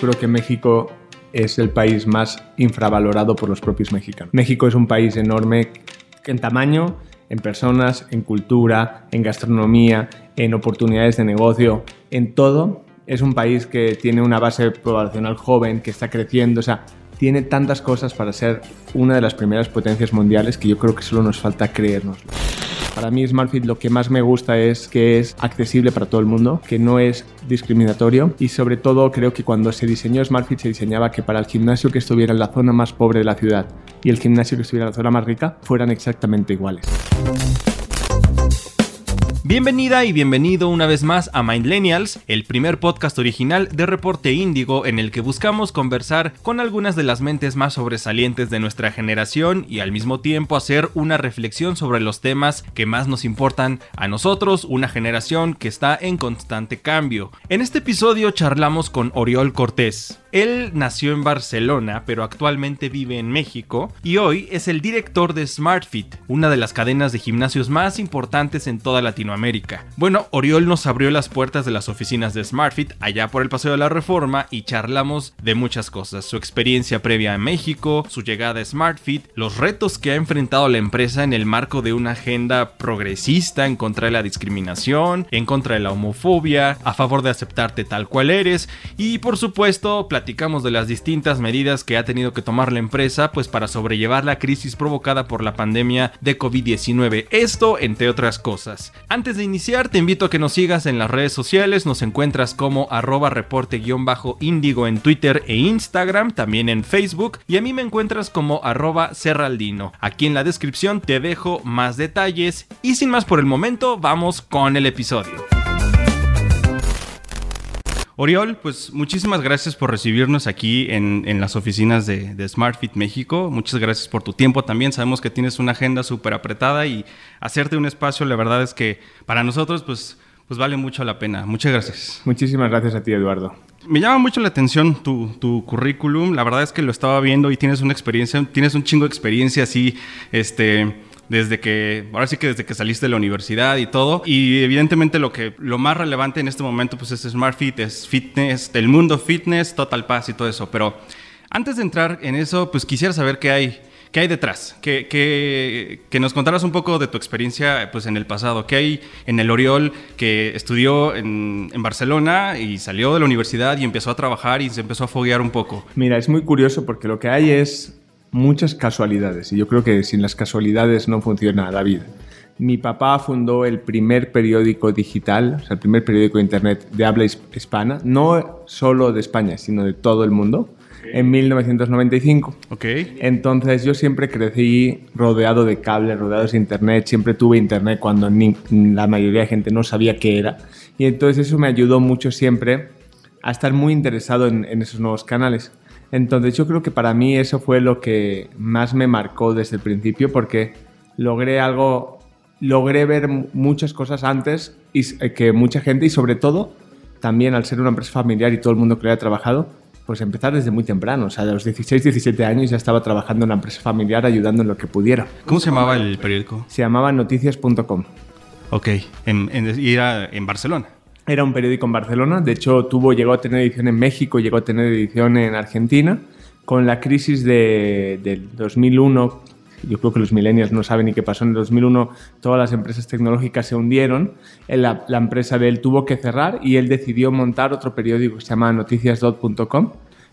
creo que México es el país más infravalorado por los propios mexicanos. México es un país enorme en tamaño, en personas, en cultura, en gastronomía, en oportunidades de negocio, en todo. Es un país que tiene una base poblacional joven, que está creciendo, o sea, tiene tantas cosas para ser una de las primeras potencias mundiales que yo creo que solo nos falta creérnoslo. Para mí SmartFit lo que más me gusta es que es accesible para todo el mundo, que no es discriminatorio y sobre todo creo que cuando se diseñó SmartFit se diseñaba que para el gimnasio que estuviera en la zona más pobre de la ciudad y el gimnasio que estuviera en la zona más rica fueran exactamente iguales. Bienvenida y bienvenido una vez más a Mindlenials, el primer podcast original de Reporte Índigo en el que buscamos conversar con algunas de las mentes más sobresalientes de nuestra generación y al mismo tiempo hacer una reflexión sobre los temas que más nos importan a nosotros, una generación que está en constante cambio. En este episodio charlamos con Oriol Cortés. Él nació en Barcelona, pero actualmente vive en México y hoy es el director de SmartFit, una de las cadenas de gimnasios más importantes en toda Latinoamérica. Bueno, Oriol nos abrió las puertas de las oficinas de SmartFit allá por el Paseo de la Reforma y charlamos de muchas cosas, su experiencia previa en México, su llegada a SmartFit, los retos que ha enfrentado la empresa en el marco de una agenda progresista en contra de la discriminación, en contra de la homofobia, a favor de aceptarte tal cual eres y por supuesto platicamos de las distintas medidas que ha tenido que tomar la empresa pues para sobrellevar la crisis provocada por la pandemia de COVID-19. Esto entre otras cosas. Antes de iniciar te invito a que nos sigas en las redes sociales, nos encuentras como arroba reporte-índigo en Twitter e Instagram, también en Facebook y a mí me encuentras como arroba serraldino. Aquí en la descripción te dejo más detalles y sin más por el momento vamos con el episodio. Oriol, pues muchísimas gracias por recibirnos aquí en, las oficinas de, de, SmartFit México. Muchas gracias por tu tiempo también. Sabemos que tienes una agenda súper apretada y hacerte un espacio, la verdad es que para nosotros, pues, pues vale mucho la pena. Muchas gracias. Muchísimas gracias a ti, Eduardo. Me llama mucho la atención tu, tu, currículum. La verdad es que lo estaba viendo y tienes una experiencia, tienes un chingo de experiencia así, este desde que, ahora sí que desde que saliste de la universidad y todo. Y evidentemente lo que, lo más relevante en este momento pues es Smart Fit, es fitness, el mundo fitness, Total Pass y todo eso. Pero antes de entrar en eso, pues quisiera saber qué hay, qué hay detrás, que, que, que, nos contaras un poco de tu experiencia pues, en el pasado, qué hay en el Oriol que estudió en, en, Barcelona y salió de la universidad y empezó a trabajar y se empezó a foguear un poco. Mira, es muy curioso porque lo que hay es muchas casualidades y yo creo que sin las casualidades no funciona la vida. Mi papá fundó el primer periódico digital, o sea, el primer periódico de internet de habla hispana, no solo de España, sino de todo el mundo, en 1995. Okay. Entonces yo siempre crecí rodeado de cables, rodeados de internet, siempre tuve internet cuando la mayoría de gente no sabía qué era. Y entonces eso me ayudó mucho siempre a estar muy interesado en, en esos nuevos canales. Entonces yo creo que para mí eso fue lo que más me marcó desde el principio porque logré algo, logré ver muchas cosas antes y eh, que mucha gente y sobre todo también al ser una empresa familiar y todo el mundo que le había trabajado, pues empezar desde muy temprano. O sea, de los 16, 17 años ya estaba trabajando en una empresa familiar ayudando en lo que pudiera. ¿Cómo se llamaba el periódico? Se llamaba noticias.com. Ok, en, en, y era en Barcelona. Era un periódico en Barcelona, de hecho tuvo, llegó a tener edición en México, llegó a tener edición en Argentina. Con la crisis de, del 2001, yo creo que los millennials no saben ni qué pasó en el 2001, todas las empresas tecnológicas se hundieron, la, la empresa de él tuvo que cerrar y él decidió montar otro periódico que se llama noticias.com.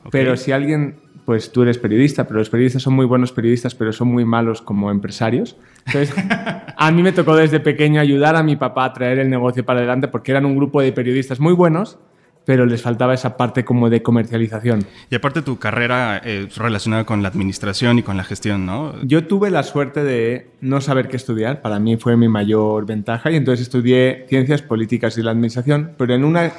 Pero si alguien pues tú eres periodista, pero los periodistas son muy buenos periodistas, pero son muy malos como empresarios. Entonces, a mí me tocó desde pequeño ayudar a mi papá a traer el negocio para adelante porque eran un grupo de periodistas muy buenos, pero les faltaba esa parte como de comercialización. Y aparte tu carrera eh, relacionada con la administración y con la gestión, ¿no? Yo tuve la suerte de no saber qué estudiar, para mí fue mi mayor ventaja y entonces estudié ciencias políticas y la administración, pero en una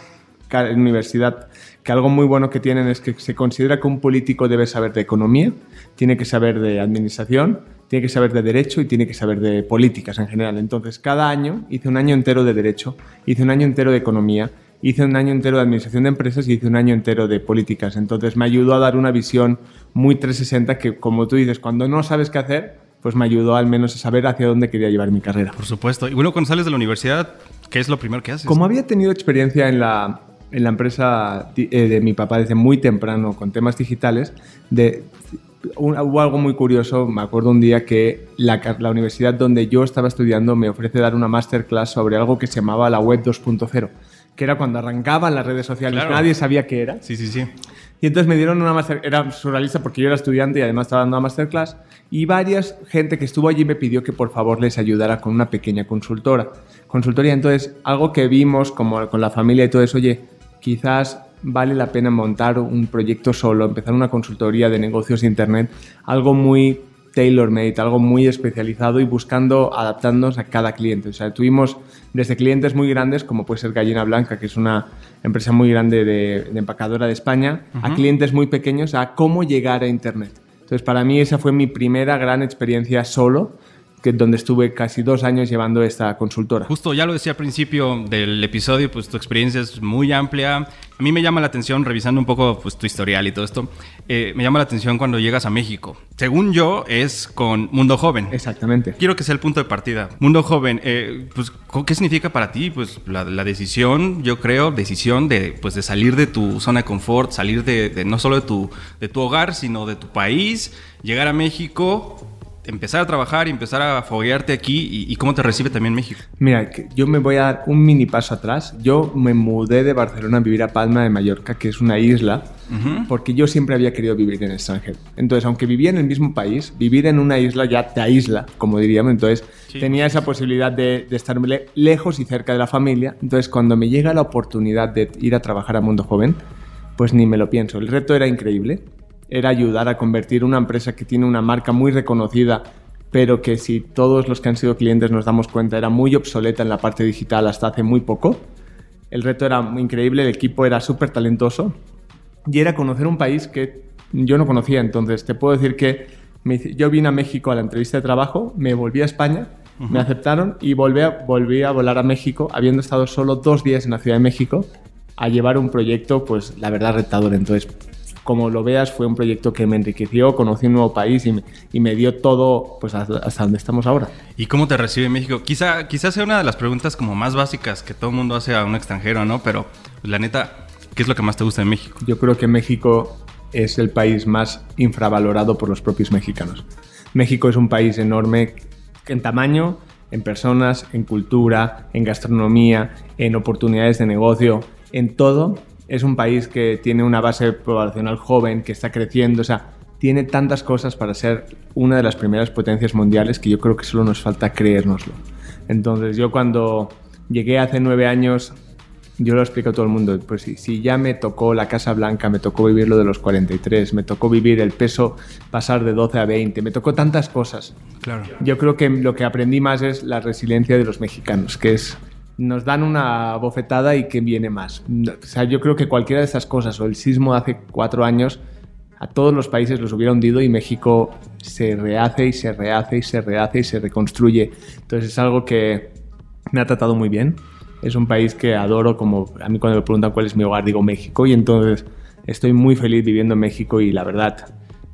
universidad que algo muy bueno que tienen es que se considera que un político debe saber de economía, tiene que saber de administración, tiene que saber de derecho y tiene que saber de políticas en general. Entonces, cada año hice un año entero de derecho, hice un año entero de economía, hice un año entero de administración de empresas y hice un año entero de políticas. Entonces, me ayudó a dar una visión muy 360 que, como tú dices, cuando no sabes qué hacer, pues me ayudó al menos a saber hacia dónde quería llevar mi carrera. Por supuesto. Y bueno, cuando sales de la universidad, ¿qué es lo primero que haces? Como había tenido experiencia en la en la empresa eh, de mi papá desde muy temprano con temas digitales. De, hubo algo muy curioso, me acuerdo un día que la, la, universidad donde yo estaba estudiando me ofrece dar una masterclass sobre algo que se llamaba la web 2.0, que era cuando arrancaban las redes sociales, nadie sabía qué era. Sí, sí, sí. Y entonces me dieron una masterclass, era surrealista porque yo era estudiante y además estaba dando una masterclass, y varias gente que estuvo allí me pidió que por favor les ayudara con una pequeña consultora. Consultoría, entonces, algo que vimos como con la familia y todo eso, oye, quizás vale la pena montar un proyecto solo, empezar una consultoría de negocios de Internet, algo muy tailor-made, algo muy especializado y buscando adaptarnos a cada cliente. O sea, tuvimos desde clientes muy grandes, como puede ser Gallina Blanca, que es una empresa muy grande de, empacadora de España, a clientes muy pequeños, a cómo llegar a Internet. Entonces, para mí esa fue mi primera gran experiencia solo que, donde estuve casi dos años llevando esta consultora. Justo, ya lo decía al principio del episodio, pues tu experiencia es muy amplia. A mí me llama la atención, revisando un poco pues, tu historial y todo esto, eh, me llama la atención cuando llegas a México. Según yo, es con Mundo Joven. Exactamente. Quiero que sea el punto de partida. Mundo Joven, eh, pues, ¿qué significa para ti? Pues la, decisión, yo creo, decisión de, pues, de salir de tu zona de confort, salir de, de no solo de tu, de tu hogar, sino de tu país, llegar a México empezar a trabajar y empezar a foguearte aquí y, cómo te recibe también México? Mira, yo me voy a dar un mini paso atrás. Yo me mudé de Barcelona a vivir a Palma de Mallorca, que es una isla, porque yo siempre había querido vivir en el extranjero. Entonces, aunque vivía en el mismo país, vivir en una isla ya te aísla, como diríamos. Entonces, tenía esa posibilidad de, de estar lejos y cerca de la familia. Entonces, cuando me llega la oportunidad de ir a trabajar a Mundo Joven, pues ni me lo pienso. El reto era increíble era ayudar a convertir una empresa que tiene una marca muy reconocida, pero que si todos los que han sido clientes nos damos cuenta era muy obsoleta en la parte digital hasta hace muy poco. El reto era muy increíble, el equipo era súper talentoso y era conocer un país que yo no conocía. Entonces, te puedo decir que yo vine a México a la entrevista de trabajo, me volví a España, me aceptaron y volví a, volví a volar a México, habiendo estado solo dos días en la Ciudad de México, a llevar un proyecto, pues la verdad, retador. Entonces, como lo veas, fue un proyecto que me enriqueció, conocí un nuevo país y me, y me dio todo pues, hasta, donde estamos ahora. ¿Y cómo te recibe México? Quizá, quizá sea una de las preguntas como más básicas que todo el mundo hace a un extranjero, ¿no? Pero la neta, ¿qué es lo que más te gusta de México? Yo creo que México es el país más infravalorado por los propios mexicanos. México es un país enorme en tamaño, en personas, en cultura, en gastronomía, en oportunidades de negocio, en todo es un país que tiene una base poblacional joven, que está creciendo, o sea, tiene tantas cosas para ser una de las primeras potencias mundiales que yo creo que solo nos falta creérnoslo. Entonces yo cuando llegué hace nueve años, yo lo explico a todo el mundo, pues si, si ya me tocó la Casa Blanca, me tocó vivir lo de los 43, me tocó vivir el peso pasar de 12 a 20, me tocó tantas cosas. Claro. Yo creo que lo que aprendí más es la resiliencia de los mexicanos, que es nos dan una bofetada y que viene más. O sea, yo creo que cualquiera de esas cosas o el sismo de hace cuatro años a todos los países los hubiera hundido y México se rehace y se rehace y se rehace y se reconstruye. Entonces es algo que me ha tratado muy bien. Es un país que adoro, como a mí cuando me preguntan cuál es mi hogar digo México y entonces estoy muy feliz viviendo en México y la verdad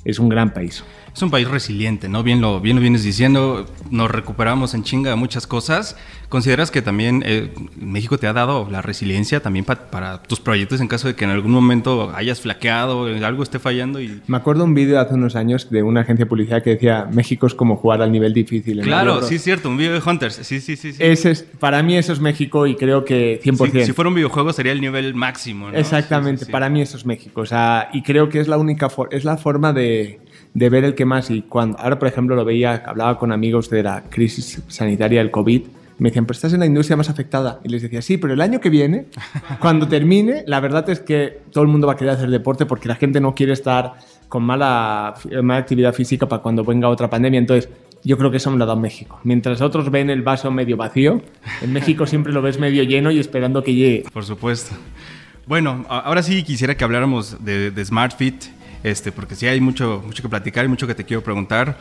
es un gran país es un país resiliente, ¿no? Bien lo, bien lo vienes diciendo, nos recuperamos en chinga de muchas cosas. ¿Consideras que también eh, México te ha dado la resiliencia también para tus proyectos en caso de que en algún momento hayas flaqueado, algo esté fallando? Y... Me acuerdo un vídeo hace unos años de una agencia de publicidad que decía México es como jugar al nivel difícil. claro, sí es cierto, un vídeo de Hunters, sí, sí, sí. sí. Ese es, para mí eso es México y creo que 100%. si fuera un videojuego sería el nivel máximo, ¿no? Exactamente, para mí eso es México. O sea, y creo que es la única, es la forma de de ver el que más y cuando ahora por ejemplo lo veía hablaba con amigos de la crisis sanitaria del covid me decían pero estás en la industria más afectada y les decía sí pero el año que viene cuando termine la verdad es que todo el mundo va a querer hacer deporte porque la gente no quiere estar con mala, mala actividad física para cuando venga otra pandemia entonces yo creo que eso me lo ha dado México. Mientras otros ven el vaso medio vacío, en México siempre lo ves medio lleno y esperando que llegue. Por supuesto. Bueno, ahora sí quisiera que habláramos de, de SmartFit este, porque sí hay mucho, mucho que platicar y mucho que te quiero preguntar.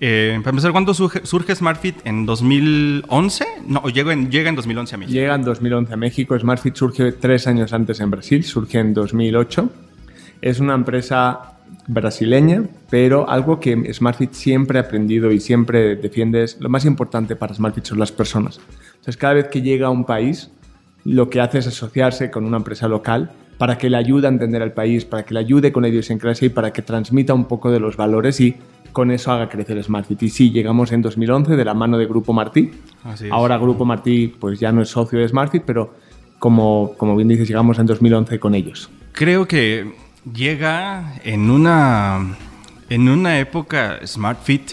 Eh, para empezar, ¿cuándo surge, surge, SmartFit? ¿En 2011? No, llega en, llega en 2011 a México. Llega en 2011 a México. SmartFit surge tres años antes en Brasil, surge en 2008. Es una empresa brasileña, pero algo que SmartFit siempre ha aprendido y siempre defiende es lo más importante para SmartFit son las personas. Entonces, cada vez que llega a un país, lo que hace es asociarse con una empresa local para que le ayude a entender al país, para que le ayude con la idiosincrasia y para que transmita un poco de los valores y con eso haga crecer SmartFit. Y sí, llegamos en 2011 de la mano de Grupo Martí. Ahora Grupo Martí pues ya no es socio de SmartFit, pero como, como bien dices, llegamos en 2011 con ellos. Creo que llega en una, en una época SmartFit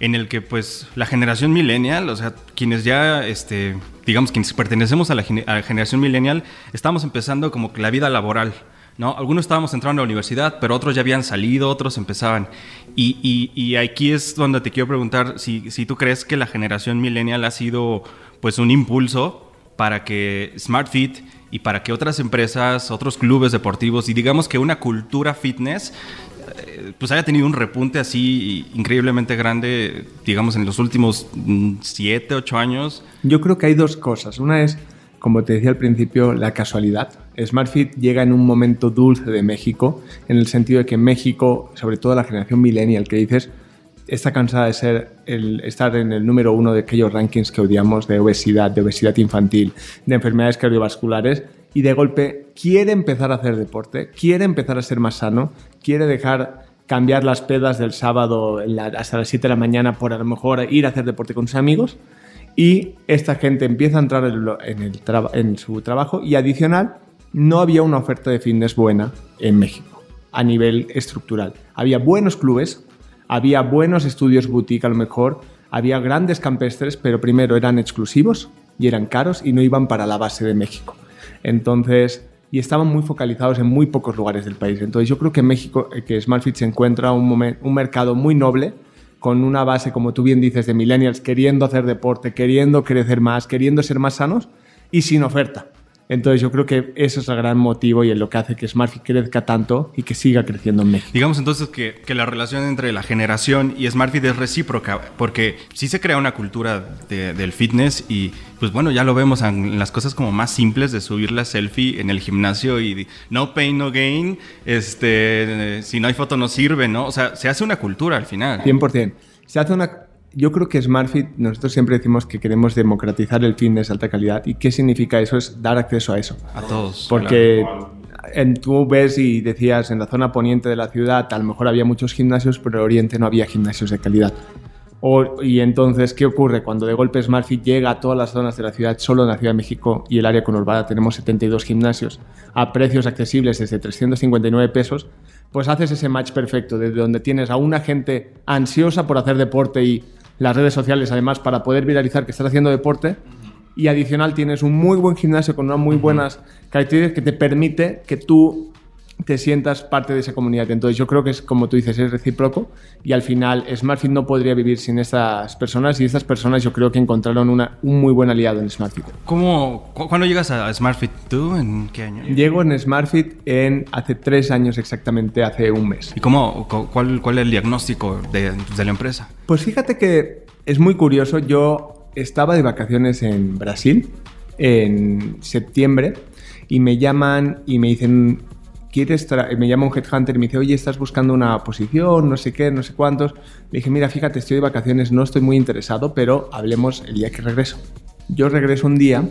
en el que pues la generación millennial, o sea, quienes ya, este, digamos, quienes pertenecemos a la, generación millennial, estamos empezando como que la vida laboral, ¿no? Algunos estábamos entrando a la universidad, pero otros ya habían salido, otros empezaban. Y, y, aquí es donde te quiero preguntar si, si, tú crees que la generación millennial ha sido pues un impulso para que SmartFit y para que otras empresas, otros clubes deportivos y digamos que una cultura fitness eh, pues haya tenido un repunte así increíblemente grande, digamos, en los últimos 7, mm, 8 años? Yo creo que hay dos cosas. Una es, como te decía al principio, la casualidad. SmartFit llega en un momento dulce de México, en el sentido de que México, sobre todo la generación millennial que dices, está cansada de ser el, estar en el número uno de aquellos rankings que odiamos de obesidad, de obesidad infantil, de enfermedades cardiovasculares y de golpe quiere empezar a hacer deporte, quiere empezar a ser más sano, quiere dejar cambiar las pedas del sábado hasta las 7 de la mañana por a lo mejor ir a hacer deporte con sus amigos y esta gente empieza a entrar en, en su trabajo y adicional no había una oferta de fitness buena en México a nivel estructural. Había buenos clubes, había buenos estudios boutique a lo mejor, había grandes campestres, pero primero eran exclusivos y eran caros y no iban para la base de México. Entonces, y estaban muy focalizados en muy pocos lugares del país. Entonces yo creo que México, eh, que SmartFit se encuentra un, un mercado muy noble, con una base, como tú bien dices, de millennials queriendo hacer deporte, queriendo crecer más, queriendo ser más sanos y sin oferta. Entonces yo creo que ese es el gran motivo y es lo que hace que SmartFit crezca tanto y que siga creciendo en México. Digamos entonces que, que la relación entre la generación y SmartFit es recíproca, porque sí se crea una cultura del fitness y pues bueno, ya lo vemos en las cosas como más simples de subir la selfie en el gimnasio y no pain, no gain, este, si no hay foto no sirve, ¿no? O sea, se hace una cultura al final. 100%. Se hace una yo creo que SmartFit, nosotros siempre decimos que queremos democratizar el fitness de alta calidad. ¿Y qué significa eso? Es dar acceso a eso. A todos. Porque en, tú ves y decías, en la zona poniente de la ciudad a lo mejor había muchos gimnasios, pero en Oriente no había gimnasios de calidad. y entonces, ¿qué ocurre? Cuando de golpe SmartFit llega a todas las zonas de la ciudad, solo en la Ciudad de México y el área conurbada tenemos 72 gimnasios a precios accesibles desde 359 pesos, pues haces ese match perfecto, desde donde tienes a una gente ansiosa por hacer deporte y las redes sociales, además, para poder viralizar que estás haciendo deporte. Y adicional tienes un muy buen gimnasio con unas muy buenas características que te permite que tú te sientas parte de esa comunidad. Entonces yo creo que es como tú dices, es recíproco y al final SmartFit no podría vivir sin estas personas y estas personas yo creo que encontraron una, un muy buen aliado en SmartFit. ¿Cómo, ¿Cuándo llegas a SmartFit tú? ¿En qué año? Llego en SmartFit en hace tres años exactamente, hace un mes. ¿Y cómo, cuál, cuál es el diagnóstico de, de la empresa? Pues fíjate que es muy curioso, yo estaba de vacaciones en Brasil en septiembre y me llaman y me dicen ¿quieres me llama un headhunter y me dice, oye, estás buscando una posición, no sé qué, no sé cuántos. Le dije, mira, fíjate, estoy de vacaciones, no estoy muy interesado, pero hablemos el día que regreso. Yo regreso un día,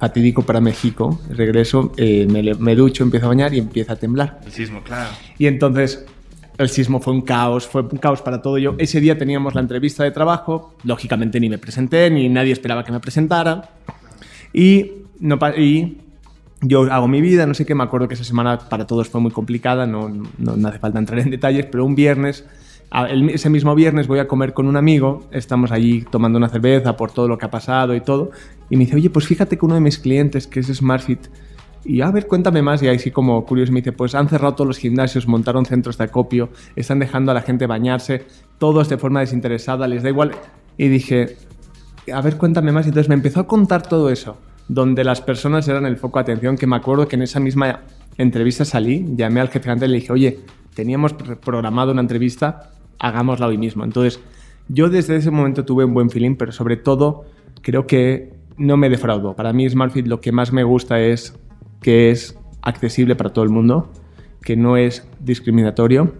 fatídico para México, regreso, eh, me, ducho, empiezo a bañar y empieza a temblar. El sismo, claro. Y entonces el sismo fue un caos, fue un caos para todo yo. Ese día teníamos la entrevista de trabajo, lógicamente ni me presenté, ni nadie esperaba que me presentara. Y, no, y yo hago mi vida, no sé qué, me acuerdo que esa semana para todos fue muy complicada, no, no, hace falta entrar en detalles, pero un viernes, ese mismo viernes voy a comer con un amigo, estamos allí tomando una cerveza por todo lo que ha pasado y todo, y me dice, oye, pues fíjate que uno de mis clientes, que es SmartFit, y a ver, cuéntame más, y ahí sí como curioso me dice, pues han cerrado todos los gimnasios, montaron centros de acopio, están dejando a la gente bañarse, todos de forma desinteresada, les da igual, y dije, a ver, cuéntame más, y entonces me empezó a contar todo eso donde las personas eran el foco de atención, que me acuerdo que en esa misma entrevista salí, llamé al jefe y le dije, oye, teníamos programado una entrevista, hagámosla hoy mismo. Entonces, yo desde ese momento tuve un buen feeling, pero sobre todo creo que no me defraudó. Para mí SmartFit lo que más me gusta es que es accesible para todo el mundo, que no es discriminatorio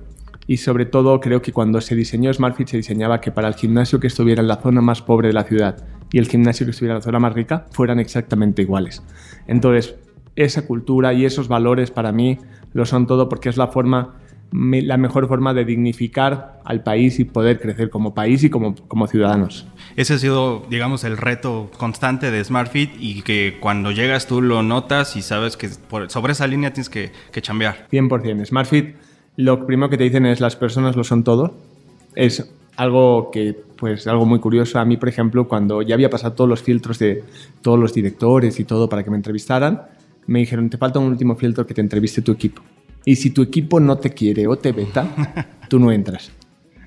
y sobre todo creo que cuando se diseñó SmartFit se diseñaba que para el gimnasio que estuviera en la zona más pobre de la ciudad y el gimnasio que estuviera en la zona más rica fueran exactamente iguales. Entonces, esa cultura y esos valores para mí lo son todo porque es la forma la mejor forma de dignificar al país y poder crecer como país y como, como ciudadanos. Ese ha sido, digamos, el reto constante de SmartFit y que cuando llegas tú lo notas y sabes que sobre esa línea tienes que, que chambear. 100%. SmartFit, lo primero que te dicen es las personas lo son todo. Es algo que, pues, algo muy curioso. A mí, por ejemplo, cuando ya había pasado todos los filtros de todos los directores y todo para que me entrevistaran, me dijeron, te falta un último filtro que te entreviste tu equipo. Y si tu equipo no te quiere o te veta, tú no entras.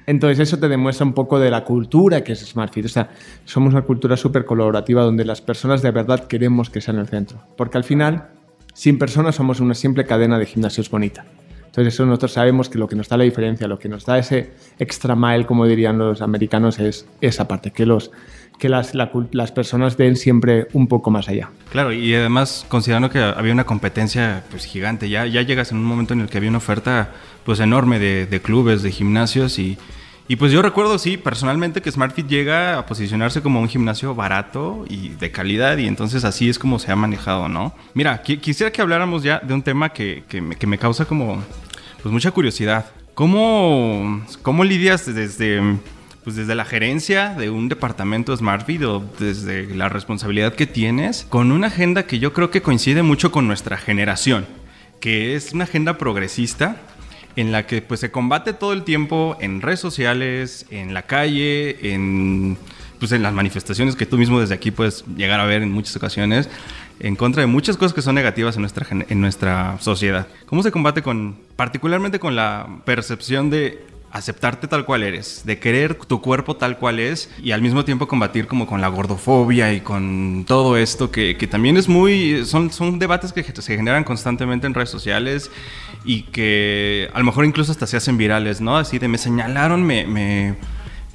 Entonces eso te demuestra un poco de la cultura que es SmartFit. O sea, somos una cultura súper colaborativa donde las personas de verdad queremos que sean el centro. Porque al final, sin personas somos una simple cadena de gimnasios bonita. Entonces eso nosotros sabemos que lo que nos da la diferencia, lo que nos da ese extra mile, como dirían los americanos, es esa parte, que los que las, las personas den siempre un poco más allá. Claro, y además considerando que había una competencia pues gigante, ya, ya llegas en un momento en el que había una oferta pues enorme de, de clubes, de gimnasios y, y pues yo recuerdo, sí, personalmente que SmartFit llega a posicionarse como un gimnasio barato y de calidad y entonces así es como se ha manejado, ¿no? Mira, quisiera que habláramos ya de un tema que, que, me, causa como pues mucha curiosidad. ¿Cómo, cómo lidias desde pues desde la gerencia de un departamento SmartFit o desde la responsabilidad que tienes con una agenda que yo creo que coincide mucho con nuestra generación, que es una agenda progresista en la que pues se combate todo el tiempo en redes sociales, en la calle, en pues en las manifestaciones que tú mismo desde aquí puedes llegar a ver en muchas ocasiones, en contra de muchas cosas que son negativas en nuestra, en nuestra sociedad. ¿Cómo se combate con, particularmente con la percepción de aceptarte tal cual eres, de querer tu cuerpo tal cual es y al mismo tiempo combatir como con la gordofobia y con todo esto que, que también es muy, son, son debates que se generan constantemente en redes sociales y que a lo mejor incluso hasta se hacen virales, ¿no? Así de me señalaron, me, me,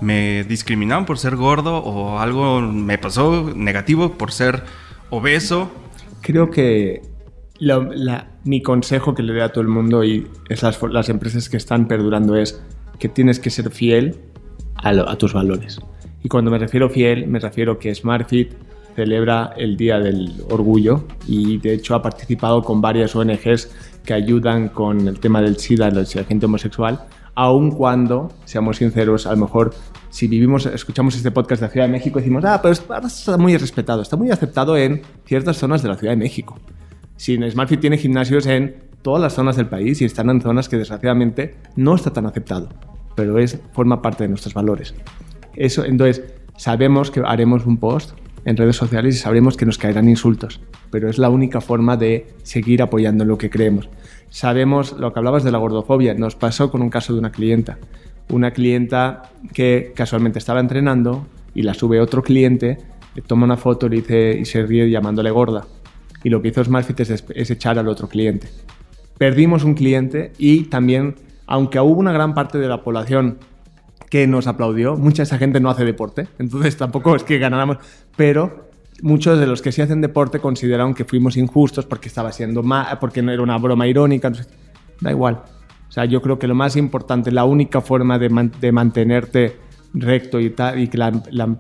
me discriminaron por ser gordo o algo me pasó negativo por ser obeso. Creo que la, mi consejo que le doy a todo el mundo y es las, las empresas que están perdurando es que tienes que ser fiel a, tus valores. Y cuando me refiero fiel, me refiero que SmartFit celebra el Día del Orgullo y de hecho ha participado con varias ONGs que ayudan con el tema del SIDA y la gente homosexual, aun cuando, seamos sinceros, a lo mejor si vivimos, escuchamos este podcast de la Ciudad de México, decimos, ah, pero está muy respetado, está muy aceptado en ciertas zonas de la Ciudad de México. Si SmartFit tiene gimnasios en todas las zonas del país y están en zonas que desgraciadamente no está tan aceptado, pero es, forma parte de nuestros valores. Eso, entonces, sabemos que haremos un post en redes sociales y sabremos que nos caerán insultos, pero es la única forma de seguir apoyando lo que creemos. Sabemos lo que hablabas de la gordofobia, nos pasó con un caso de una clienta, una clienta que casualmente estaba entrenando y la sube otro cliente, le toma una foto le dice, y se ríe llamándole gorda. Y lo que hizo Smartfit es, es echar al otro cliente perdimos un cliente y también, aunque hubo una gran parte de la población que nos aplaudió, mucha esa gente no hace deporte, entonces tampoco es que ganáramos, pero muchos de los que sí hacen deporte consideraron que fuimos injustos porque estaba siendo porque no era una broma irónica, da igual. O sea, yo creo que lo más importante, la única forma de, mantenerte recto y, tal, y que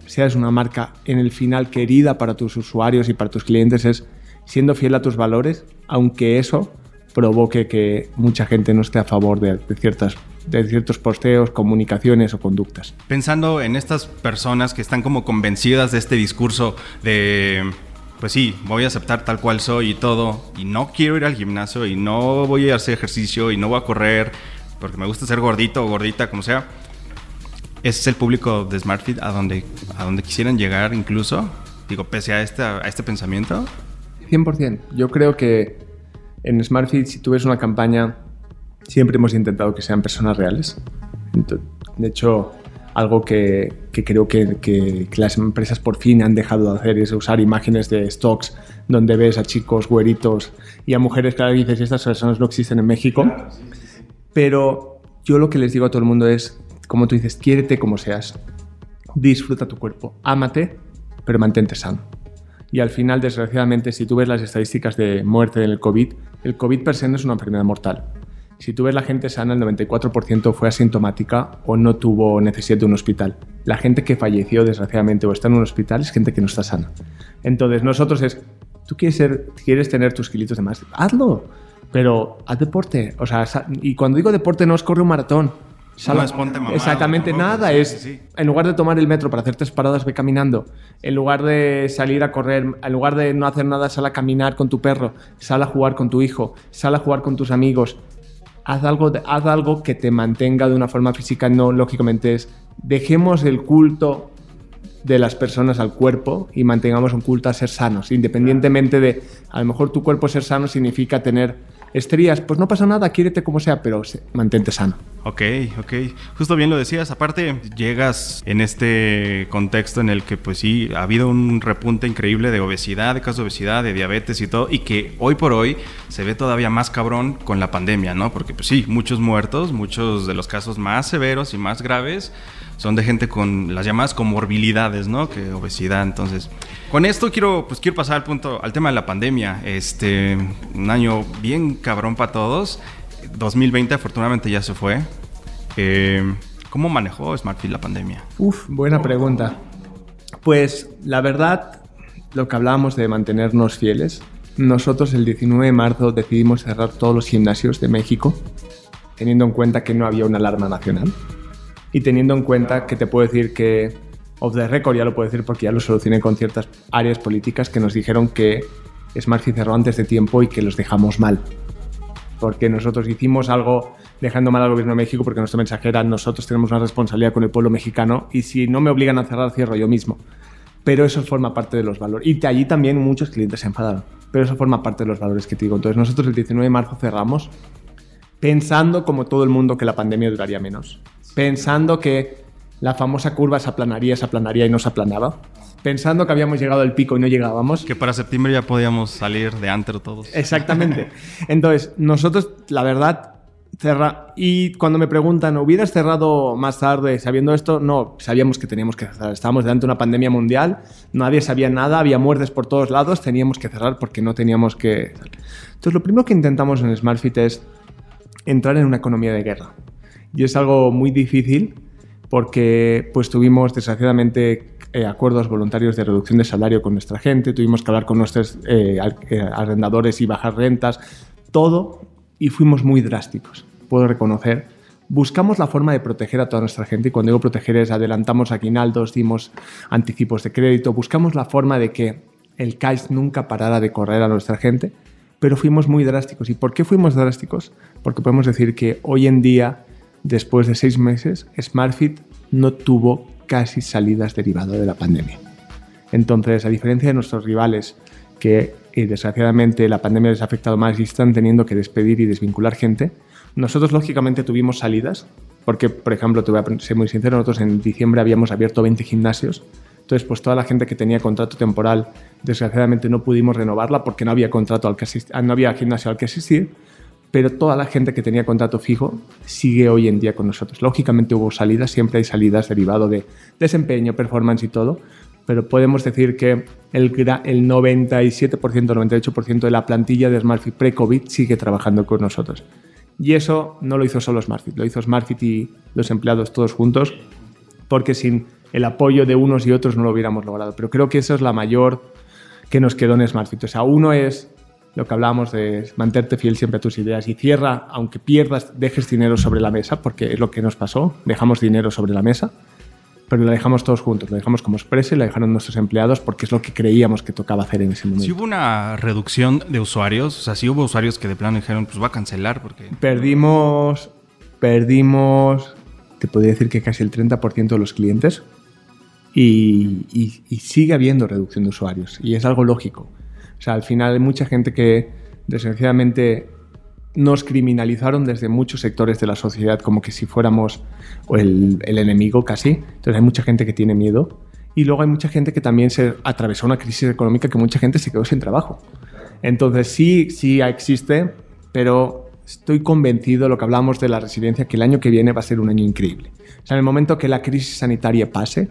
seas una marca en el final querida para tus usuarios y para tus clientes es siendo fiel a tus valores, aunque eso provoque que mucha gente no esté a favor de, ciertas de ciertos posteos, comunicaciones o conductas. Pensando en estas personas que están como convencidas de este discurso de, pues sí, voy a aceptar tal cual soy y todo, y no quiero ir al gimnasio y no voy a hacer ejercicio y no voy a correr porque me gusta ser gordito o gordita, como sea. Ese es el público de SmartFit a donde, a donde quisieran llegar incluso, digo, pese a este, a este pensamiento. 100%. Yo creo que en SmartFit, si tú ves una campaña, siempre hemos intentado que sean personas reales. De hecho, algo que, creo que, las empresas por fin han dejado de hacer es usar imágenes de stocks donde ves a chicos güeritos y a mujeres, claro, dices, estas personas no existen en México. Pero yo lo que les digo a todo el mundo es, como tú dices, quiérete como seas, disfruta tu cuerpo, ámate, pero mantente sano. Y al final, desgraciadamente, si tú ves las estadísticas de muerte del COVID, el COVID per se no es una enfermedad mortal. Si tú ves la gente sana, el 94% fue asintomática o no tuvo necesidad de un hospital. La gente que falleció, desgraciadamente, o está en un hospital es gente que no está sana. Entonces, nosotros es, tú quieres, ser, quieres tener tus kilitos de más, hazlo, pero haz deporte. O sea, y cuando digo deporte no es corre un maratón. No es ponte mamado, exactamente nada. Sí, es sí, en lugar de tomar el metro para hacer tres paradas, ve caminando. En lugar de salir a correr, en lugar de no hacer nada, sal a caminar con tu perro, sal a jugar con tu hijo, sal a jugar con tus amigos. Haz algo, haz algo que te mantenga de una forma física, no lógicamente es dejemos el culto de las personas al cuerpo y mantengamos un culto a ser sanos, independientemente de, a lo mejor tu cuerpo ser sano significa tener estrías, pues no pasa nada, quiérete como sea, pero mantente sano. Ok, ok. Justo bien lo decías. Aparte, llegas en este contexto en el que, pues sí, ha habido un repunte increíble de obesidad, de casos de obesidad, de diabetes y todo, y que hoy por hoy se ve todavía más cabrón con la pandemia, ¿no? Porque, pues sí, muchos muertos, muchos de los casos más severos y más graves son de gente con las llamadas comorbilidades, ¿no? Que obesidad, entonces. Con esto quiero, pues quiero pasar al punto, al tema de la pandemia. Este, un año bien cabrón para todos. 2020 afortunadamente ya se fue. Eh, ¿Cómo manejó Smartfit la pandemia? Uf, buena pregunta. Pues la verdad, lo que hablábamos de mantenernos fieles, nosotros el 19 de marzo decidimos cerrar todos los gimnasios de México, teniendo en cuenta que no había una alarma nacional y teniendo en cuenta que te puedo decir que, off the record ya lo puedo decir porque ya lo solucioné con ciertas áreas políticas que nos dijeron que Smartfit cerró antes de tiempo y que los dejamos mal. Porque nosotros hicimos algo dejando mal al gobierno de México porque nuestro mensaje era nosotros tenemos una responsabilidad con el pueblo mexicano y si no me obligan a cerrar, cierro yo mismo. Pero eso forma parte de los valores. Y allí también muchos clientes se enfadaron. Pero eso forma parte de los valores que te digo. Entonces nosotros el 19 de marzo cerramos pensando como todo el mundo que la pandemia duraría menos. Pensando que la famosa curva se aplanaría, se aplanaría y no se aplanaba. Pensando que habíamos llegado al pico y no llegábamos. Que para septiembre ya podíamos salir de antro todos. Exactamente. Entonces, nosotros, la verdad, cerra y cuando me preguntan, ¿hubieras cerrado más tarde sabiendo esto? No, sabíamos que teníamos que cerrar. Estábamos delante de una pandemia mundial, nadie sabía nada, había muertes por todos lados, teníamos que cerrar porque no teníamos que... Entonces, lo primero que intentamos en SmartFit es entrar en una economía de guerra. Y es algo muy difícil porque pues tuvimos desgraciadamente eh, acuerdos voluntarios de reducción de salario con nuestra gente, tuvimos que hablar con nuestros eh, eh, arrendadores y bajar rentas, todo, y fuimos muy drásticos, puedo reconocer. Buscamos la forma de proteger a toda nuestra gente, y cuando digo proteger es adelantamos aguinaldos, dimos anticipos de crédito, buscamos la forma de que el cash nunca parara de correr a nuestra gente, pero fuimos muy drásticos. ¿Y por qué fuimos drásticos? Porque podemos decir que hoy en día, después de seis meses, SmartFit no tuvo casi salidas derivado de la pandemia. Entonces, a diferencia de nuestros rivales, que eh, desgraciadamente la pandemia les ha afectado más y están teniendo que despedir y desvincular gente, nosotros lógicamente tuvimos salidas, porque, por ejemplo, te voy a ser muy sincero, nosotros en diciembre habíamos abierto 20 gimnasios, entonces pues toda la gente que tenía contrato temporal, desgraciadamente no pudimos renovarla porque no había contrato al que no había gimnasio al que asistir, pero toda la gente que tenía contrato fijo sigue hoy en día con nosotros. Lógicamente hubo salidas, siempre hay salidas derivado de desempeño, performance y todo, pero podemos decir que el, el 97%, 98% de la plantilla de SmartFit pre-COVID sigue trabajando con nosotros. Y eso no lo hizo solo SmartFit, lo hizo SmartFit y los empleados todos juntos, porque sin el apoyo de unos y otros no lo hubiéramos logrado. Pero creo que eso es la mayor que nos quedó en SmartFit. O sea, uno es lo que hablábamos de mantenerte fiel siempre a tus ideas y cierra, aunque pierdas, dejes dinero sobre la mesa, porque es lo que nos pasó, dejamos dinero sobre la mesa, pero lo dejamos todos juntos, lo dejamos como expresa y lo dejaron nuestros empleados porque es lo que creíamos que tocaba hacer en ese momento. Si hubo una reducción de usuarios, o sea, si hubo usuarios que de plano dijeron, pues va a cancelar porque... Perdimos, perdimos, te podría decir que casi el 30% de los clientes y, y- y sigue habiendo reducción de usuarios y es algo lógico. O sea, al final hay mucha gente que desgraciadamente nos criminalizaron desde muchos sectores de la sociedad como que si fuéramos el, el enemigo casi. Entonces hay mucha gente que tiene miedo y luego hay mucha gente que también se atravesó una crisis económica que mucha gente se quedó sin trabajo. Entonces sí, sí existe, pero estoy convencido, lo que hablamos de la resiliencia, que el año que viene va a ser un año increíble. O sea, en el momento que la crisis sanitaria pase,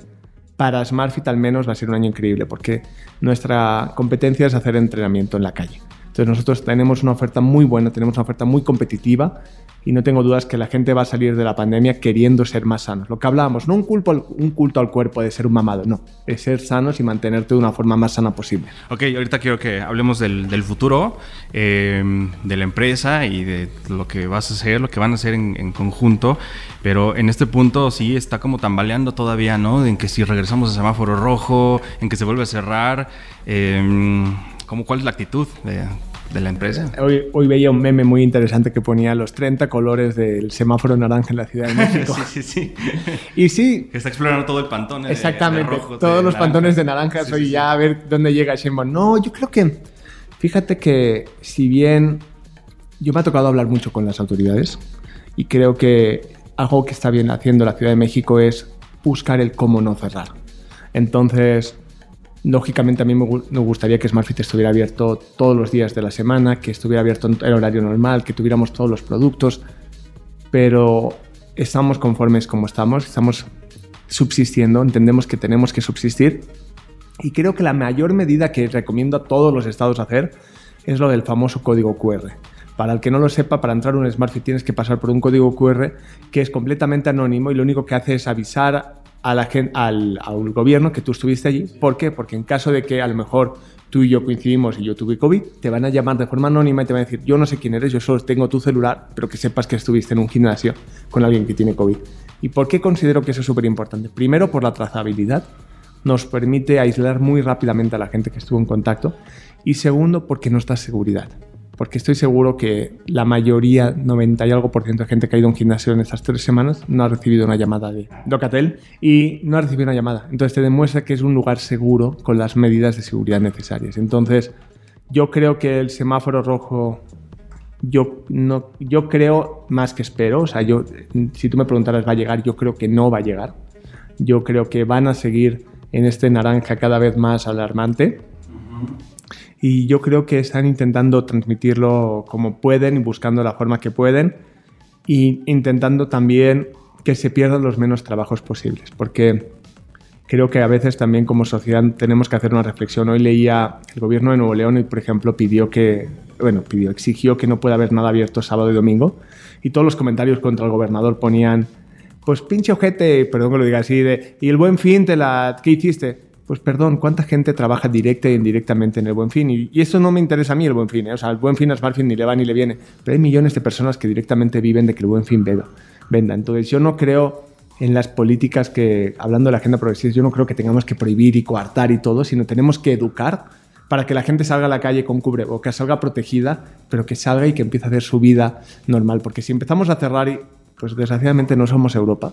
para SmartFit al menos va a ser un año increíble, porque nuestra competencia es hacer entrenamiento en la calle. Entonces nosotros tenemos una oferta muy buena, tenemos una oferta muy competitiva y no tengo dudas que la gente va a salir de la pandemia queriendo ser más sanos. Lo que hablábamos, no un culto al, un culto al cuerpo de ser un mamado, no, es ser sanos y mantenerte de una forma más sana posible. Ok, ahorita quiero que hablemos del, del futuro, eh, de la empresa y de lo que vas a hacer, lo que van a hacer en, en, conjunto, pero en este punto sí está como tambaleando todavía, ¿no? En que si regresamos a semáforo rojo, en que se vuelve a cerrar, eh, ¿cómo, ¿cuál es la actitud de la empresa. Hoy, hoy, veía un meme muy interesante que ponía los 30 colores del semáforo naranja en la Ciudad de México. sí, sí, sí. Y sí. Que está explorando todo el pantón. Exactamente. De, de rojo, todos de los naranja. pantones de naranja. Sí, sí, ya a ver dónde llega Sheinbaum. No, yo creo que. Fíjate que si bien yo me ha tocado hablar mucho con las autoridades y creo que algo que está bien haciendo la Ciudad de México es buscar el cómo no cerrar. Entonces, Lógicamente a mí me, gustaría que SmartFit estuviera abierto todos los días de la semana, que estuviera abierto en el horario normal, que tuviéramos todos los productos, pero estamos conformes como estamos, estamos subsistiendo, entendemos que tenemos que subsistir y creo que la mayor medida que recomiendo a todos los estados hacer es lo del famoso código QR. Para el que no lo sepa, para entrar a un SmartFit tienes que pasar por un código QR que es completamente anónimo y lo único que hace es avisar a la al, al, gobierno que tú estuviste allí. ¿Por qué? Porque en caso de que a lo mejor tú y yo coincidimos y yo tuve COVID, te van a llamar de forma anónima y te van a decir, yo no sé quién eres, yo solo tengo tu celular, pero que sepas que estuviste en un gimnasio con alguien que tiene COVID. ¿Y por qué considero que eso es súper importante? Primero, por la trazabilidad. Nos permite aislar muy rápidamente a la gente que estuvo en contacto. Y segundo, porque nos da seguridad porque estoy seguro que la mayoría, 90 y algo por ciento de gente que ha ido a un gimnasio en estas tres semanas no ha recibido una llamada de Docatel y no ha recibido una llamada. Entonces te demuestra que es un lugar seguro con las medidas de seguridad necesarias. Entonces yo creo que el semáforo rojo, yo, no, yo creo más que espero, o sea, yo, si tú me preguntaras va a llegar, yo creo que no va a llegar. Yo creo que van a seguir en este naranja cada vez más alarmante. Uh -huh y yo creo que están intentando transmitirlo como pueden y buscando la forma que pueden y intentando también que se pierdan los menos trabajos posibles, porque creo que a veces también como sociedad tenemos que hacer una reflexión. Hoy leía el gobierno de Nuevo León y, por ejemplo, pidió que, bueno, pidió, exigió que no pueda haber nada abierto sábado y domingo y todos los comentarios contra el gobernador ponían, pues pinche ojete, perdón que lo diga así, de, y el buen fin, te la, ¿qué hiciste? Pues perdón, ¿cuánta gente trabaja directa e indirectamente en el Buen Fin? Y, eso no me interesa a mí el Buen Fin, ¿eh? o sea, el Buen Fin a Smartfin ni le va ni le viene, pero hay millones de personas que directamente viven de que el Buen Fin venda. venda. Entonces yo no creo en las políticas que, hablando de la agenda progresista, yo no creo que tengamos que prohibir y coartar y todo, sino tenemos que educar para que la gente salga a la calle con cubrebocas, salga protegida, pero que salga y que empiece a hacer su vida normal. Porque si empezamos a cerrar, y, pues desgraciadamente no somos Europa,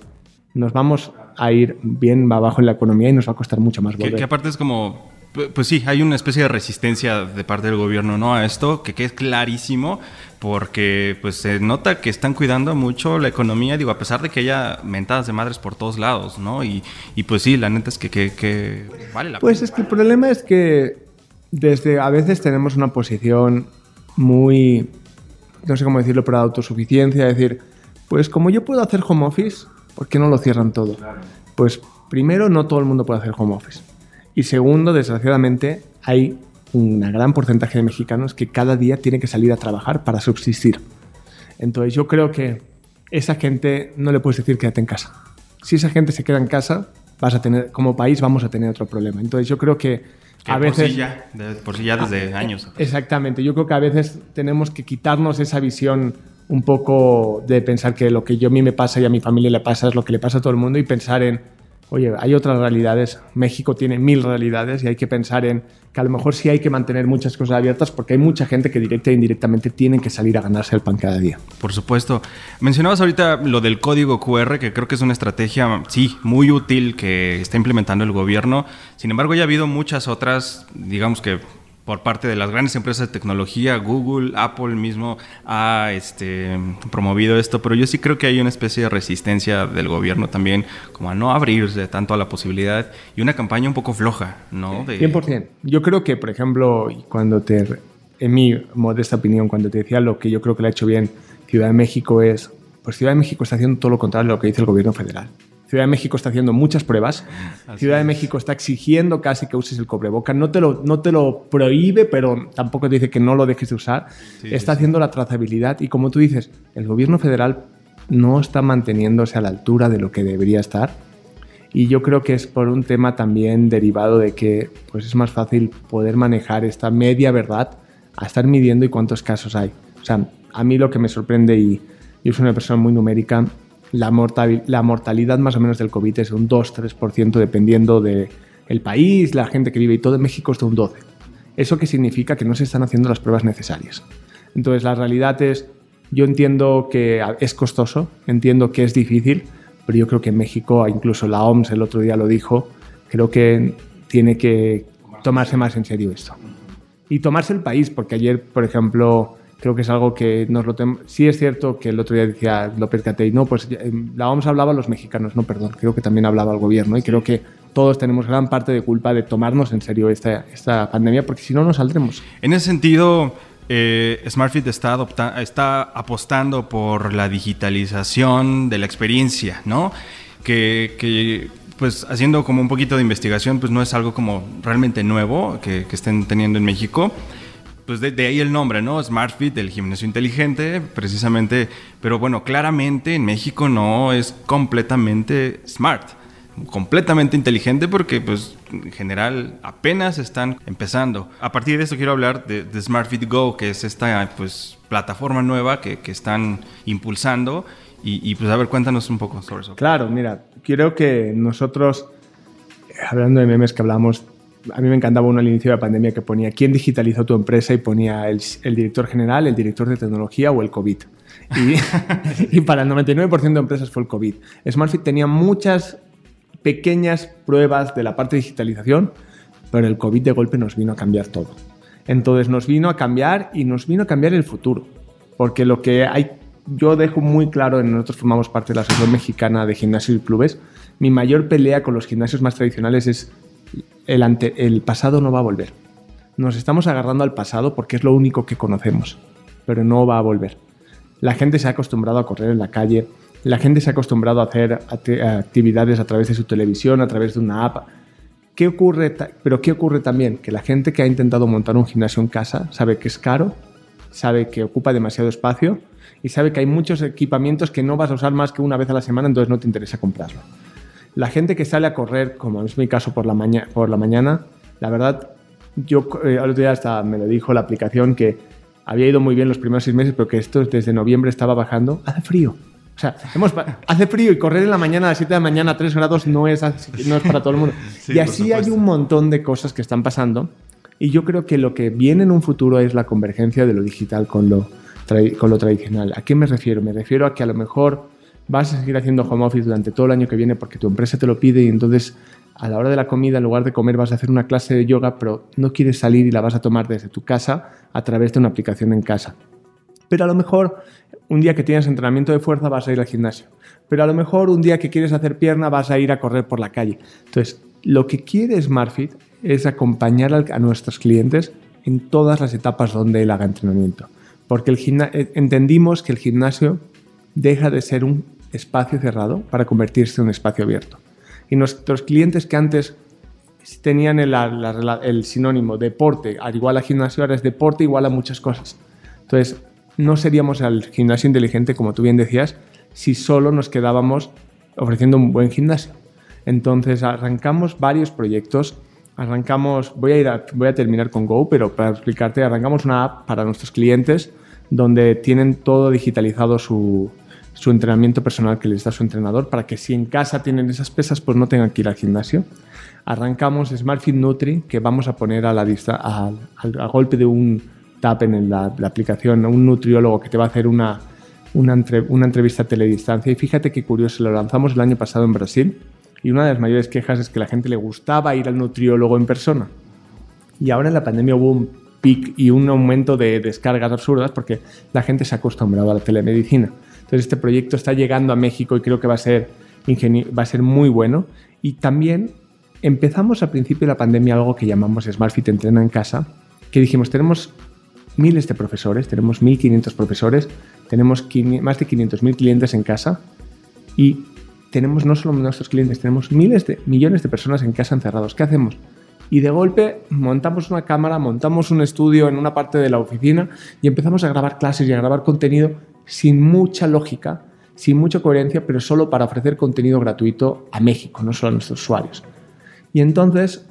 nos vamos a ir bien abajo en la economía y nos va a costar mucho más volver. Que, que aparte es como, pues sí, hay una especie de resistencia de parte del gobierno ¿no? a esto, que, que es clarísimo, porque pues se nota que están cuidando mucho la economía, digo, a pesar de que haya mentadas de madres por todos lados, ¿no? Y, y pues sí, la neta es que, que, que vale la Pues pena. es que el problema es que desde a veces tenemos una posición muy, no sé cómo decirlo, pero de autosuficiencia, es decir, pues como yo puedo hacer home office, ¿por qué no lo cierran todo? Pues primero, no todo el mundo puede hacer home office. Y segundo, desgraciadamente, hay un gran porcentaje de mexicanos que cada día tiene que salir a trabajar para subsistir. Entonces yo creo que esa gente no le puedes decir quédate en casa. Si esa gente se queda en casa, vas a tener, como país vamos a tener otro problema. Entonces yo creo que, que a por veces... Sí ya, de, por sí ya desde ah, años. Exactamente. Yo creo que a veces tenemos que quitarnos esa visión un poco de pensar que lo que yo a mí me pasa y a mi familia le pasa es lo que le pasa a todo el mundo y pensar en, oye, hay otras realidades, México tiene mil realidades y hay que pensar en que a lo mejor sí hay que mantener muchas cosas abiertas porque hay mucha gente que directa e indirectamente tienen que salir a ganarse el pan cada día. Por supuesto. Mencionabas ahorita lo del código QR, que creo que es una estrategia, sí, muy útil que está implementando el gobierno. Sin embargo, ya ha habido muchas otras, digamos que por parte de las grandes empresas de tecnología, Google, Apple mismo ha este, promovido esto, pero yo sí creo que hay una especie de resistencia del gobierno también, como a no abrirse tanto a la posibilidad y una campaña un poco floja, ¿no? De... 100%. Yo creo que, por ejemplo, cuando te, en mi modesta opinión, cuando te decía lo que yo creo que le ha hecho bien Ciudad de México es, pues Ciudad de México está haciendo todo lo contrario de lo que dice el gobierno federal. Ciudad de México está haciendo muchas pruebas. Ciudad de México está exigiendo casi que uses el cobreboca. No te lo, no te lo prohíbe, pero tampoco te dice que no lo dejes de usar. está haciendo la trazabilidad y como tú dices, el gobierno federal no está manteniéndose a la altura de lo que debería estar. Y yo creo que es por un tema también derivado de que pues es más fácil poder manejar esta media verdad a estar midiendo y cuántos casos hay. O sea, a mí lo que me sorprende, y yo soy una persona muy numérica, la, mortalidad más o menos del COVID es un 2-3% dependiendo del el país, la gente que vive y todo. En México es de un 12%. ¿Eso qué significa? Que no se están haciendo las pruebas necesarias. Entonces, la realidad es, yo entiendo que es costoso, entiendo que es difícil, pero yo creo que en México, incluso la OMS el otro día lo dijo, creo que tiene que tomarse más en serio esto. Y tomarse el país, porque ayer, por ejemplo, creo que es algo que nos lo tenemos. Sí es cierto que el otro día decía López Catey, no, pues eh, la OMS hablaba a los mexicanos, no, perdón, creo que también hablaba al gobierno y creo que todos tenemos gran parte de culpa de tomarnos en serio esta, esta pandemia, porque si no, no saldremos. En ese sentido, eh, SmartFit está, está apostando por la digitalización de la experiencia, ¿no? Que, que, pues haciendo como un poquito de investigación, pues no es algo como realmente nuevo que, que estén teniendo en México pues de, ahí el nombre, ¿no? SmartFit, el gimnasio inteligente, precisamente. Pero bueno, claramente en México no es completamente smart, completamente inteligente porque pues en general apenas están empezando. A partir de eso quiero hablar de, SmartFit Go, que es esta pues plataforma nueva que, están impulsando. Y, y, pues a ver, cuéntanos un poco sobre eso. Claro, mira, quiero que nosotros, hablando de memes que hablamos, a mí me encantaba uno al inicio de la pandemia que ponía quién digitalizó tu empresa y ponía el, director general, el director de tecnología o el COVID. Y, para el 99% de empresas fue el COVID. SmartFit tenía muchas pequeñas pruebas de la parte de digitalización, pero el COVID de golpe nos vino a cambiar todo. Entonces nos vino a cambiar y nos vino a cambiar el futuro. Porque lo que hay, yo dejo muy claro, nosotros formamos parte de la Asociación Mexicana de Gimnasios y Clubes, mi mayor pelea con los gimnasios más tradicionales es el, pasado no va a volver. Nos estamos agarrando al pasado porque es lo único que conocemos, pero no va a volver. La gente se ha acostumbrado a correr en la calle, la gente se ha acostumbrado a hacer actividades a través de su televisión, a través de una app. ¿Qué ocurre? Pero ¿qué ocurre también? Que la gente que ha intentado montar un gimnasio en casa sabe que es caro, sabe que ocupa demasiado espacio y sabe que hay muchos equipamientos que no vas a usar más que una vez a la semana, entonces no te interesa comprarlo. La gente que sale a correr, como es mi caso por la, por la mañana, la verdad, yo eh, el otro día hasta me lo dijo la aplicación que había ido muy bien los primeros seis meses, pero que esto desde noviembre estaba bajando. Hace frío. O sea, hace frío y correr en la mañana a las 7 de la mañana a 3 grados no es, no es para todo el mundo. y así hay un montón de cosas que están pasando. Y yo creo que lo que viene en un futuro es la convergencia de lo digital con lo, con lo tradicional. ¿A qué me refiero? Me refiero a que a lo mejor vas a seguir haciendo home office durante todo el año que viene porque tu empresa te lo pide y entonces a la hora de la comida, en lugar de comer, vas a hacer una clase de yoga, pero no quieres salir y la vas a tomar desde tu casa a través de una aplicación en casa. Pero a lo mejor un día que tienes entrenamiento de fuerza vas a ir al gimnasio. Pero a lo mejor un día que quieres hacer pierna vas a ir a correr por la calle. Entonces, lo que quiere SmartFit es acompañar a nuestros clientes en todas las etapas donde él haga entrenamiento. Porque eh, entendimos que el gimnasio deja de ser un espacio cerrado para convertirse en un espacio abierto. Y nuestros clientes que antes tenían el, sinónimo deporte al igual a gimnasio, ahora es deporte igual a muchas cosas. Entonces, no seríamos el gimnasio inteligente, como tú bien decías, si solo nos quedábamos ofreciendo un buen gimnasio. Entonces, arrancamos varios proyectos. Arrancamos, voy a, ir voy a terminar con Go, pero para explicarte, arrancamos una app para nuestros clientes donde tienen todo digitalizado su, su entrenamiento personal que les da su entrenador para que si en casa tienen esas pesas, pues no tengan que ir al gimnasio. Arrancamos SmartFit Nutri, que vamos a poner a la a, golpe de un tap en la, la, aplicación, un nutriólogo que te va a hacer una, una, entrevista a teledistancia. Y fíjate qué curioso, lo lanzamos el año pasado en Brasil y una de las mayores quejas es que la gente le gustaba ir al nutriólogo en persona. Y ahora en la pandemia hubo un pic y un aumento de descargas absurdas porque la gente se ha acostumbrado a la telemedicina. Entonces este proyecto está llegando a México y creo que va a ser, va a ser muy bueno. Y también empezamos al principio de la pandemia algo que llamamos SmartFit Entrena en Casa, que dijimos, tenemos miles de profesores, tenemos 1.500 profesores, tenemos más de 500.000 clientes en casa y tenemos no solo nuestros clientes, tenemos miles de millones de personas en casa encerrados. ¿Qué hacemos? Y de golpe montamos una cámara, montamos un estudio en una parte de la oficina y empezamos a grabar clases y a grabar contenido sin mucha lógica, sin mucha coherencia, pero solo para ofrecer contenido gratuito a México, no solo a nuestros usuarios. Y entonces,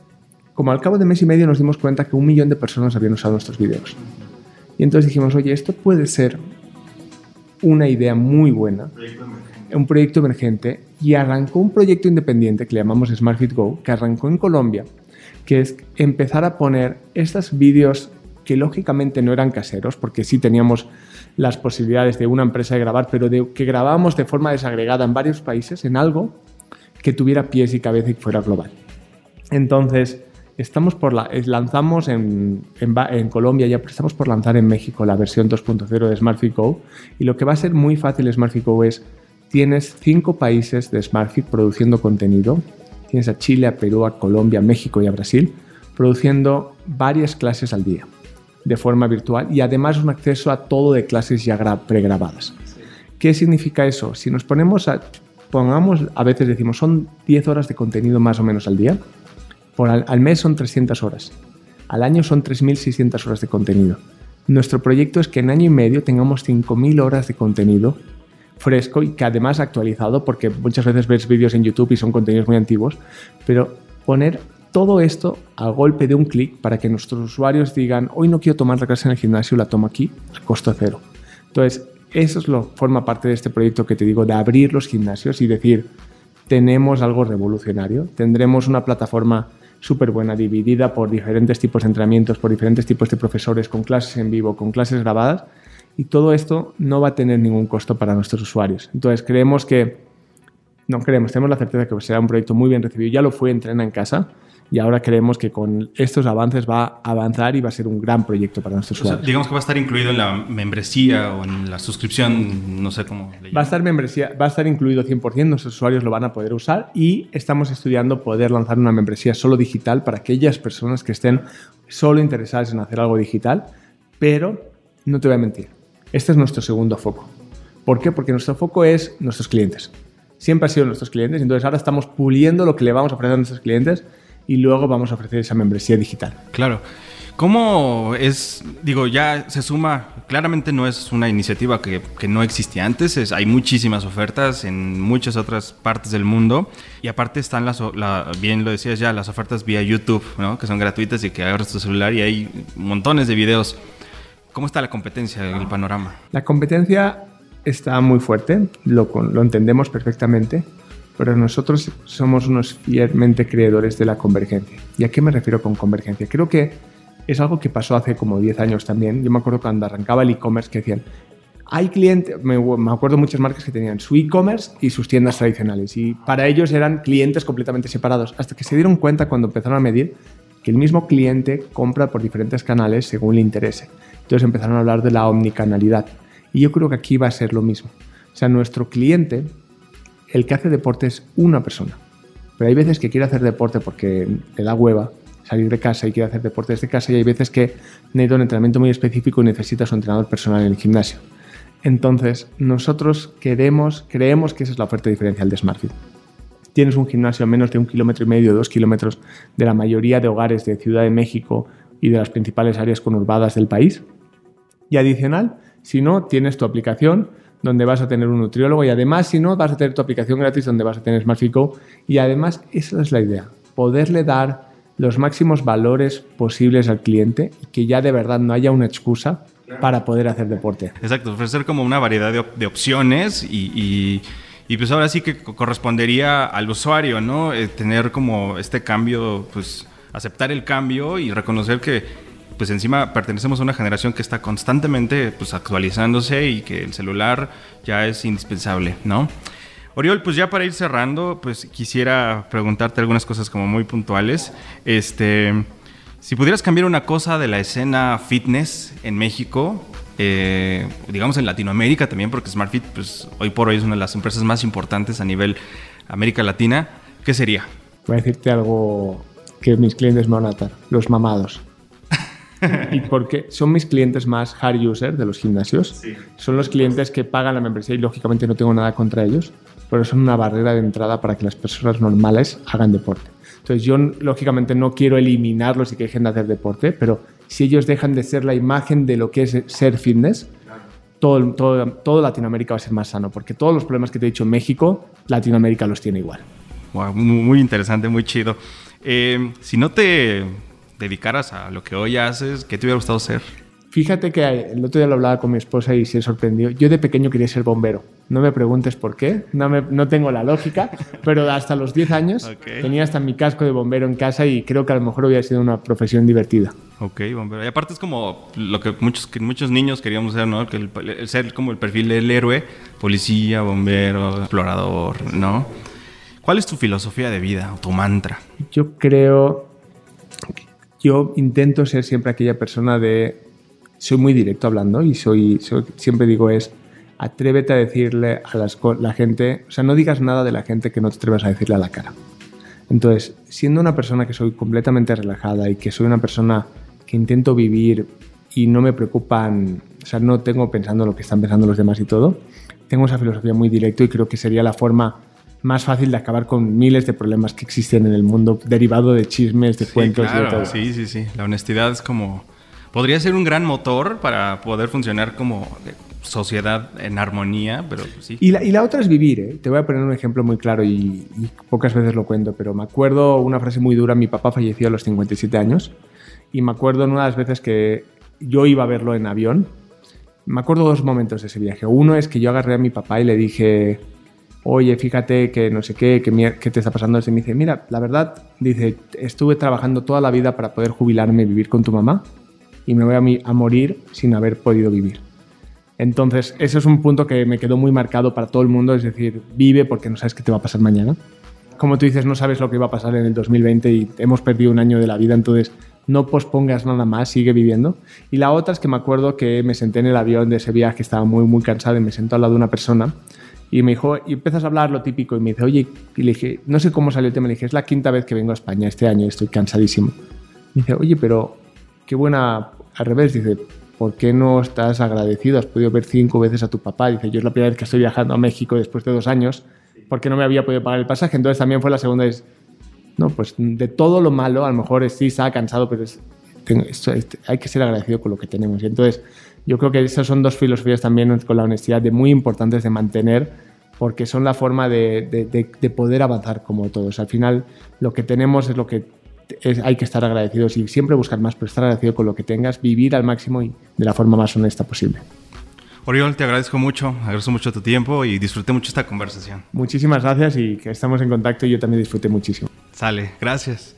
como al cabo de mes y medio nos dimos cuenta que un millón de personas habían usado nuestros videos. Y entonces dijimos, oye, esto puede ser una idea muy buena, un proyecto emergente, y arrancó un proyecto independiente que le llamamos SmartFit Go, que arrancó en Colombia, que es empezar a poner estos vídeos que lógicamente no eran caseros, porque sí teníamos las posibilidades de una empresa de grabar, pero de, que grabábamos de forma desagregada en varios países, en algo que tuviera pies y cabeza y fuera global. Entonces, estamos por la, lanzamos en, en, Colombia, ya estamos por lanzar en México la versión 2.0 de SmartFit Go, y lo que va a ser muy fácil SmartFit Go es, tienes cinco países de SmartFit produciendo contenido, tienes a Chile, a Perú, a Colombia, a México y a Brasil, produciendo varias clases al día de forma virtual y además un acceso a todo de clases ya pregrabadas. ¿Qué significa eso? Si nos ponemos a, pongamos, a veces decimos, son 10 horas de contenido más o menos al día, por al, al mes son 300 horas, al año son 3.600 horas de contenido. Nuestro proyecto es que en año y medio tengamos 5.000 horas de contenido fresco y que además actualizado, porque muchas veces ves vídeos en YouTube y son contenidos muy antiguos, pero poner todo esto a golpe de un clic para que nuestros usuarios digan, hoy no quiero tomar la clase en el gimnasio, la tomo aquí a costo cero. Entonces, eso es lo forma parte de este proyecto que te digo, de abrir los gimnasios y decir, tenemos algo revolucionario, tendremos una plataforma súper buena, dividida por diferentes tipos de entrenamientos, por diferentes tipos de profesores, con clases en vivo, con clases grabadas, y todo esto no va a tener ningún costo para nuestros usuarios. Entonces creemos que, no creemos, tenemos la certeza que será un proyecto muy bien recibido, ya lo fue Entrena en casa, y ahora creemos que con estos avances va a avanzar y va a ser un gran proyecto para nuestros usuarios. digamos que va a estar incluido en la membresía o en la suscripción, no sé cómo. va a estar membresía, va a estar incluido 100%, nuestros usuarios lo van a poder usar y estamos estudiando poder lanzar una membresía solo digital para aquellas personas que estén solo interesadas en hacer algo digital, pero no te voy a mentir, este es nuestro segundo foco. ¿Por qué? Porque nuestro foco es nuestros clientes. Siempre ha sido nuestros clientes, entonces ahora estamos puliendo lo que le vamos a ofrecer a nuestros clientes y luego vamos a ofrecer esa membresía digital. Claro. ¿Cómo es, digo, ya se suma, claramente no es una iniciativa que, que no existía antes, es, hay muchísimas ofertas en muchas otras partes del mundo y aparte están las, bien lo decías ya, las ofertas vía YouTube, ¿no? que son gratuitas y que abres tu celular y hay montones de videos. ¿Cómo está la competencia en el panorama? La competencia está muy fuerte, lo, lo entendemos perfectamente pero nosotros somos unos fielmente creedores de la convergencia. ¿Y a qué me refiero con convergencia? Creo que es algo que pasó hace como 10 años también. Yo me acuerdo cuando arrancaba el e-commerce que decían, hay clientes, me, acuerdo muchas marcas que tenían su e-commerce y sus tiendas tradicionales y para ellos eran clientes completamente separados, hasta que se dieron cuenta cuando empezaron a medir que el mismo cliente compra por diferentes canales según le interese. Entonces empezaron a hablar de la omnicanalidad y yo creo que aquí va a ser lo mismo. O sea, nuestro cliente el que hace deporte es una persona. Pero hay veces que quiere hacer deporte porque le da hueva salir de casa y quiere hacer deporte desde casa y hay veces que necesita un entrenamiento muy específico y necesita su entrenador personal en el gimnasio. Entonces, nosotros queremos, creemos que esa es la oferta diferencial de SmartFit. Tienes un gimnasio a menos de un kilómetro y medio, dos kilómetros de la mayoría de hogares de Ciudad de México y de las principales áreas conurbadas del país. Y adicional, si no, tienes tu aplicación donde vas a tener un nutriólogo y además, si no, vas a tener tu aplicación gratis donde vas a tener SmartFitGo y además esa es la idea, poderle dar los máximos valores posibles al cliente y que ya de verdad no haya una excusa para poder hacer deporte. Exacto, ofrecer como una variedad de, opciones y, y, pues ahora sí que correspondería al usuario, ¿no? Eh, tener como este cambio, pues aceptar el cambio y reconocer que pues encima pertenecemos a una generación que está constantemente pues actualizándose y que el celular ya es indispensable, ¿no? Oriol, pues ya para ir cerrando, pues quisiera preguntarte algunas cosas como muy puntuales. Este, si pudieras cambiar una cosa de la escena fitness en México, eh, digamos en Latinoamérica también, porque SmartFit, pues hoy por hoy es una de las empresas más importantes a nivel América Latina, ¿qué sería? Voy a decirte algo que mis clientes me van a atar, los mamados. y porque son mis clientes más hard user de los gimnasios. Son los clientes que pagan la membresía y lógicamente no tengo nada contra ellos, pero son una barrera de entrada para que las personas normales hagan deporte. Entonces yo lógicamente no quiero eliminarlos y que dejen de hacer deporte, pero si ellos dejan de ser la imagen de lo que es ser fitness, todo, todo, todo Latinoamérica va a ser más sano, porque todos los problemas que te he dicho en México, Latinoamérica los tiene igual. muy interesante, muy chido. Eh, si no te dedicaras a lo que hoy haces, ¿qué te hubiera gustado ser? Fíjate que el otro día lo hablaba con mi esposa y se sorprendió. Yo de pequeño quería ser bombero. No me preguntes por qué, no, me, no tengo la lógica, pero hasta los 10 años tenía hasta mi casco de bombero en casa y creo que a lo mejor hubiera sido una profesión divertida. Ok, bombero. Y aparte es como lo que muchos, que muchos niños queríamos ser, ¿no? Que el, ser como el perfil del héroe, policía, bombero, explorador, ¿no? ¿Cuál es tu filosofía de vida o tu mantra? Yo creo, yo intento ser siempre aquella persona de soy muy directo hablando y soy, siempre digo es, atrévete a decirle a la gente, o sea, no digas nada de la gente que no te atrevas a decirle a la cara. Entonces, siendo una persona que soy completamente relajada y que soy una persona que intento vivir y no me preocupan, o sea, no tengo pensando lo que están pensando los demás y todo, tengo esa filosofía muy directa y creo que sería la forma más fácil de acabar con miles de problemas que existen en el mundo derivado de chismes, de cuentos y de todo. Sí, sí, sí. La honestidad es como podría ser un gran motor para poder funcionar como sociedad en armonía, pero pues sí. Y la, y la otra es vivir, ¿eh? Te voy a poner un ejemplo muy claro y, pocas veces lo cuento, pero me acuerdo una frase muy dura, mi papá falleció a los 57 años y me acuerdo en una de las veces que yo iba a verlo en avión, me acuerdo dos momentos de ese viaje. Uno es que yo agarré a mi papá y le dije, oye, fíjate que no sé qué, que, qué te está pasando. Y me dice, mira, la verdad, dice, estuve trabajando toda la vida para poder jubilarme y vivir con tu mamá y me voy a, a morir sin haber podido vivir. Entonces, ese es un punto que me quedó muy marcado para todo el mundo, es decir, vive porque no sabes qué te va a pasar mañana. Como tú dices, no sabes lo que va a pasar en el 2020 y hemos perdido un año de la vida, entonces no pospongas nada más, sigue viviendo. Y la otra es que me acuerdo que me senté en el avión de ese viaje, estaba muy, muy cansado y me sentó al lado de una persona y me dijo, y empiezas a hablar lo típico y me dice, oye, y le dije, no sé cómo salió el tema, le dije, es la quinta vez que vengo a España este año estoy cansadísimo. Me dice, oye, pero qué buena al revés, dice, ¿por qué no estás agradecido? Has podido ver cinco veces a tu papá. Dice, yo es la primera vez que estoy viajando a México después de dos años, porque no me había podido pagar el pasaje. Entonces también fue la segunda vez. No, pues de todo lo malo, a lo mejor sí está cansado, pero hay que ser agradecido con lo que tenemos. Y entonces yo creo que esas son dos filosofías también con la honestidad de muy importantes de mantener, porque son la forma de, de poder avanzar como todos. Al final lo que tenemos es lo que hay que estar agradecidos y siempre buscar más, pero estar agradecido con lo que tengas, vivir al máximo y de la forma más honesta posible. Oriol, te agradezco mucho, agradezco mucho tu tiempo y disfruté mucho esta conversación. Muchísimas gracias y que estamos en contacto y yo también disfruté muchísimo. Sale, gracias.